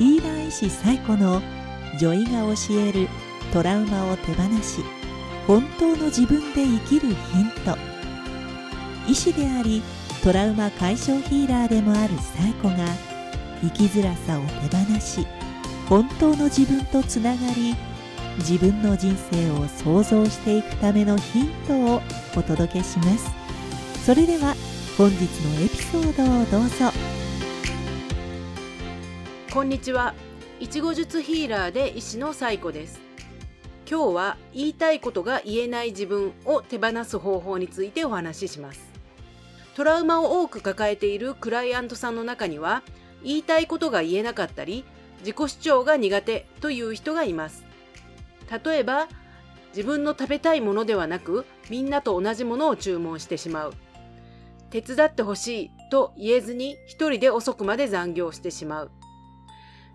ヒーラー医師最古の女医が教えるトラウマを手放し本当の自分で生きるヒント。医師でありトラウマ解消ヒーラーでもある最古が生きづらさを手放し本当の自分とつながり自分の人生を創造していくためのヒントをお届けします。それでは本日のエピソードをどうぞ。こんにちは。いちご術ヒーラーで医師のサイコです。今日は言いたいことが言えない自分を手放す方法についてお話しします。トラウマを多く抱えているクライアントさんの中には、言いたいことが言えなかったり、自己主張が苦手という人がいます。例えば、自分の食べたいものではなく、みんなと同じものを注文してしまう。手伝ってほしいと言えずに一人で遅くまで残業してしまう。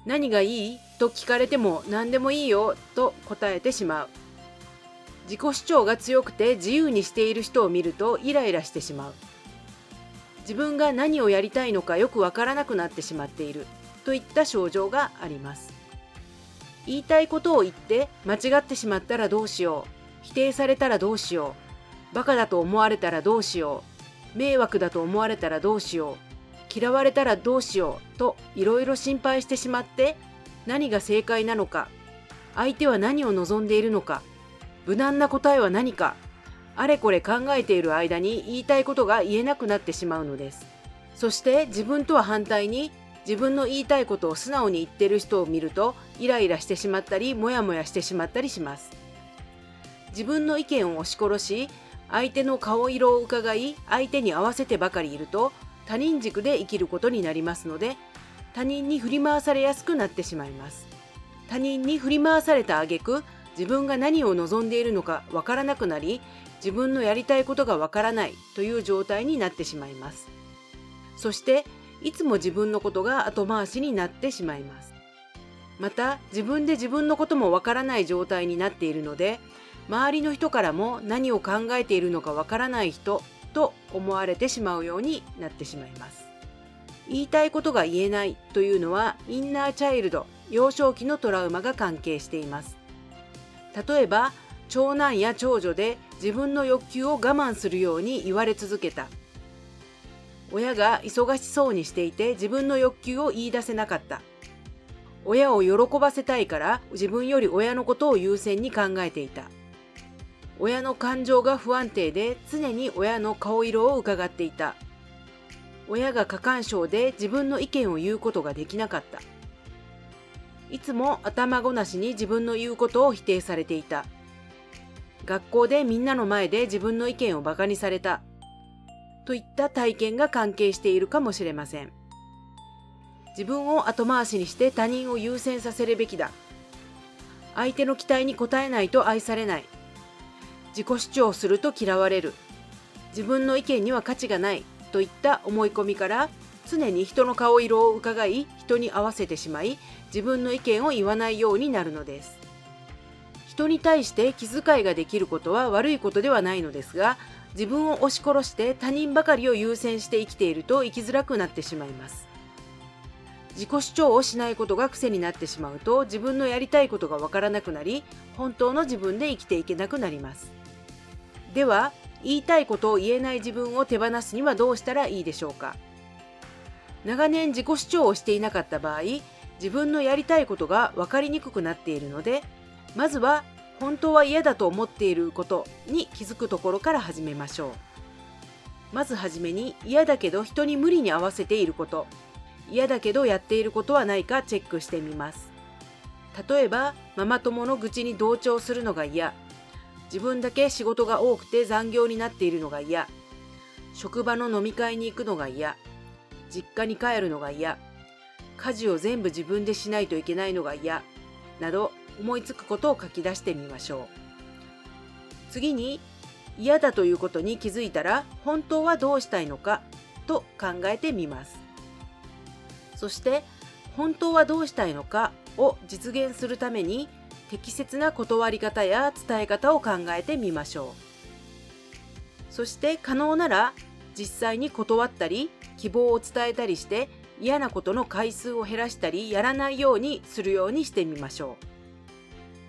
何がいいと聞かれても何でもいいよと答えてしまう。自己主張が強くて自由にしている人を見るとイライラしてしまう。自分が何をやりたいのかよくわからなくなってしまっているといった症状があります。言いたいことを言って間違ってしまったらどうしよう。否定されたらどうしよう。バカだと思われたらどうしよう。迷惑だと思われたらどうしよう。嫌われたらどうしようといろいろ心配してしまって何が正解なのか相手は何を望んでいるのか無難な答えは何かあれこれ考えている間に言いたいことが言えなくなってしまうのです。そして自分とは反対に自分の言いたいことを素直に言ってる人を見るとイライラしてしまったりモヤモヤしてしまったりします。自分の意見を押し殺し相手の顔色を伺い相手に合わせてばかりいると他人軸で生きることになりますので他人に振り回されやすくなってしまいます。他人に振り回された挙句自分が何を望んでいるのかわからなくなり自分のやりたいことがわからないという状態になってしまいます。そしていつも自分のことが後回しになってしまいます。また自分で自分のこともわからない状態になっているので周りの人からも何を考えているのかわからない人と思われてしまうようになってしまいます。言いたいことが言えないというのはインナーチャイルド幼少期のトラウマが関係しています。例えば長男や長女で自分の欲求を我慢するように言われ続けた。親が忙しそうにしていて自分の欲求を言い出せなかった。親を喜ばせたいから自分より親のことを優先に考えていた。親の感情が不安定で常に親の顔色を伺っていた。親が過干渉で自分の意見を言うことができなかった。いつも頭ごなしに自分の言うことを否定されていた。学校でみんなの前で自分の意見を馬鹿にされた。といった体験が関係しているかもしれません。自分を後回しにして他人を優先させるべきだ。相手の期待に応えないと愛されない。自己主張すると嫌われる。自分の意見には価値がない。といった思い込みから常に人の顔色を伺い人に合わせてしまい自分の意見を言わないようになるのです。人に対して気遣いができることは悪いことではないのですが自分を押し殺して他人ばかりを優先して生きていると生きづらくなってしまいます。自己主張をしないことが癖になってしまうと自分のやりたいことがわからなくなり本当の自分で生きていけなくなります。では言いたいことを言えない自分を手放すにはどうしたらいいでしょうか？長年自己主張をしていなかった場合自分のやりたいことが分かりにくくなっているのでまずは本当は嫌だと思っていることに気づくところから始めましょう。まずはじめに嫌だけど人に無理に合わせていること。嫌だけどやっていることはないかチェックしてみます。例えばママ友の愚痴に同調するのが嫌。自分だけ仕事が多くて残業になっているのが嫌。職場の飲み会に行くのが嫌。実家に帰るのが嫌。家事を全部自分でしないといけないのが嫌。など思いつくことを書き出してみましょう。次に嫌だということに気づいたら本当はどうしたいのか？と考えてみます。そして本当はどうしたいのか？を実現するために適切な断り方や伝え方を考えてみましょう。そして可能なら実際に断ったり希望を伝えたりして嫌なことの回数を減らしたりやらないようにするようにしてみましょ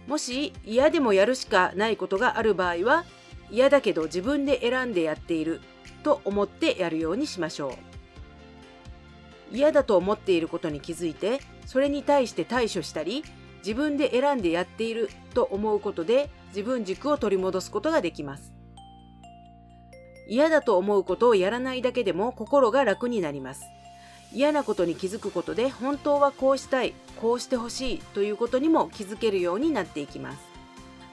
う。もし嫌でもやるしかないことがある場合は嫌だけど自分で選んでやっていると思ってやるようにしましょう。嫌だと思っていることに気づいてそれに対して対処したり自分で選んでやっていると思うことで自分軸を取り戻すことができます。嫌だと思うことをやらないだけでも心が楽になります。嫌なことに気づくことで本当はこうしたいこうしてほしいということにも気づけるようになっていきます。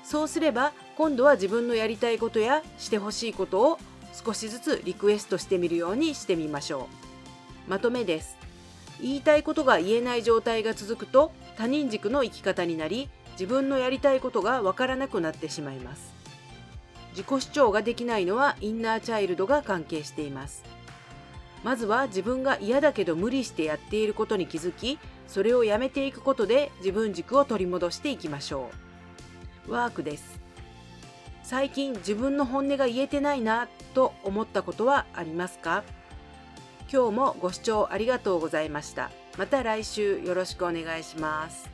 そうすれば今度は自分のやりたいことやしてほしいことを少しずつリクエストしてみるようにしてみましょう。まとめです。言いたいことが言えない状態が続くと他人軸の生き方になり自分のやりたいことがわからなくなってしまいます。自己主張ができないのはインナーチャイルドが関係しています。まずは自分が嫌だけど無理してやっていることに気づきそれをやめていくことで自分軸を取り戻していきましょう。ワークです。最近自分の本音が言えてないなと思ったことはありますか？今日もご視聴ありがとうございました。また来週よろしくお願いします。